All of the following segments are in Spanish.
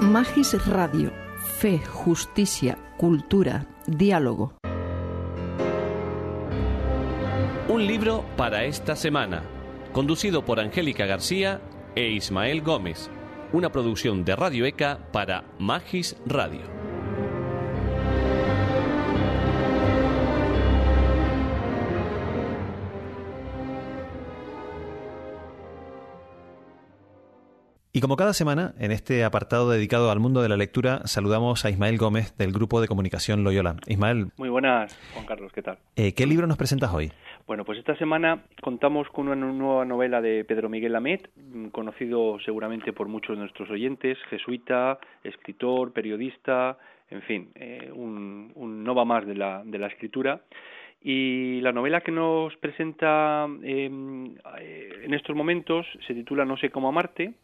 Magis Radio, fe, justicia, cultura, diálogo. Un libro para esta semana, conducido por Angélica García e Ismael Gómez, una producción de Radio ECA para Magis Radio. Y como cada semana, en este apartado dedicado al mundo de la lectura, saludamos a Ismael Gómez del Grupo de Comunicación Loyola. Ismael. Muy buenas, Juan Carlos, ¿qué tal? Eh, ¿Qué libro nos presentas hoy? Bueno, pues esta semana contamos con una nueva novela de Pedro Miguel Lamet, mm, conocido seguramente por muchos de nuestros oyentes, jesuita, escritor, periodista, en fin, eh, un, un nova más de la, de la escritura. Y la novela que nos presenta em, eh, en estos momentos se titula No sé cómo amarte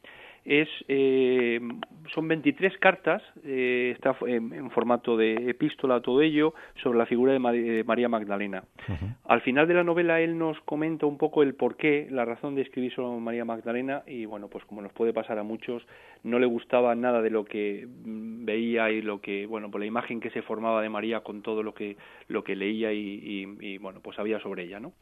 es eh, son 23 cartas, eh, está en, formato de epístola todo ello, sobre la figura de, María Magdalena. Al final de la novela él nos comenta un poco el porqué, la razón de escribir sobre María Magdalena y bueno, pues como nos puede pasar a muchos, no le gustaba nada de lo que mm, veía y lo que, bueno, por la imagen que se formaba de María con todo lo que, lo que leía y, bueno, pues sabía sobre ella, ¿no?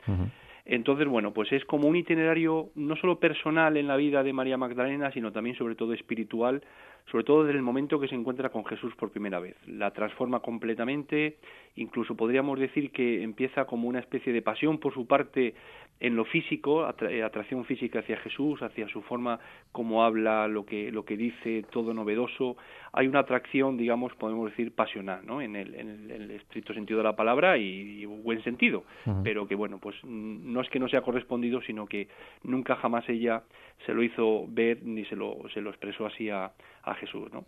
Entonces, bueno, pues es como un itinerario no solo personal en la vida de María Magdalena, sino también sobre todo espiritual, sobre todo desde el momento que se encuentra con Jesús por primera vez. La transforma completamente, incluso podríamos decir que empieza como una especie de pasión por su parte en lo físico, eh, atracción física hacia Jesús, hacia su forma como habla, lo que, lo que dice, todo novedoso. Hay una atracción, digamos, podemos decir, pasional, ¿no? En el, en el, estricto sentido de la palabra y, buen sentido, pero que, bueno, pues no es que no sea correspondido, sino que nunca jamás ella se lo hizo ver ni se lo, se lo expresó así a, a Jesús, ¿no?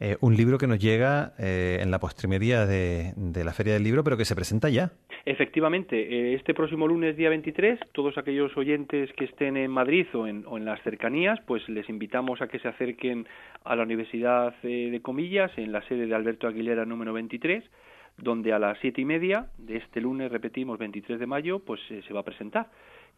Eh, un libro que nos llega eh, en la postrimería de, la Feria del Libro, pero que se presenta ya. Efectivamente, eh, este próximo lunes, día 23, todos aquellos oyentes que estén en Madrid o en, las cercanías, pues les invitamos a que se acerquen a la Universidad de Comillas, en la sede de Alberto Aguilera número 23, donde a las siete y media de este lunes, repetimos, 23 de mayo, pues se va a presentar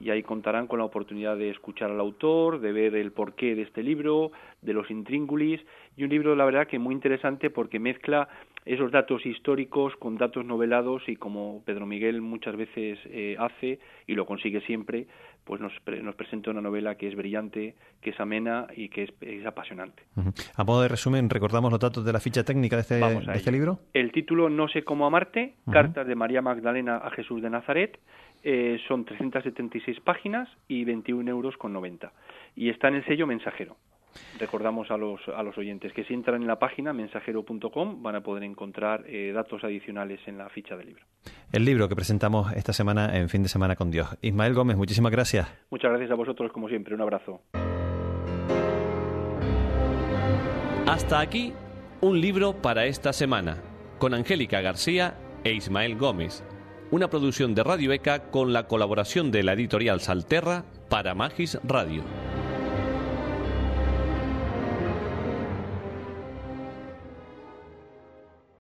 y ahí contarán con la oportunidad de escuchar al autor, de ver el porqué de este libro, de los intríngulis, y un libro, la verdad, que muy interesante porque mezcla esos datos históricos con datos novelados y como Pedro Miguel muchas veces eh, hace y lo consigue siempre, pues nos, nos, presenta una novela que es brillante, que es amena y que es, apasionante. A modo de resumen, recordamos los datos de la ficha técnica de este, de este libro. El título No sé cómo amarte, cartas de María Magdalena a Jesús de Nazaret, eh, son 376 páginas y 21 euros con 90. Y está en el sello mensajero. Recordamos a los, a los oyentes que si entran en la página mensajero.com van a poder encontrar eh, datos adicionales en la ficha del libro. El libro que presentamos esta semana en Fin de Semana con Dios. Ismael Gómez, muchísimas gracias. Muchas gracias a vosotros, como siempre. Un abrazo. Hasta aquí, un libro para esta semana, con Angélica García e Ismael Gómez una producción de Radio ECA con la colaboración de la editorial Salterra para Magis Radio.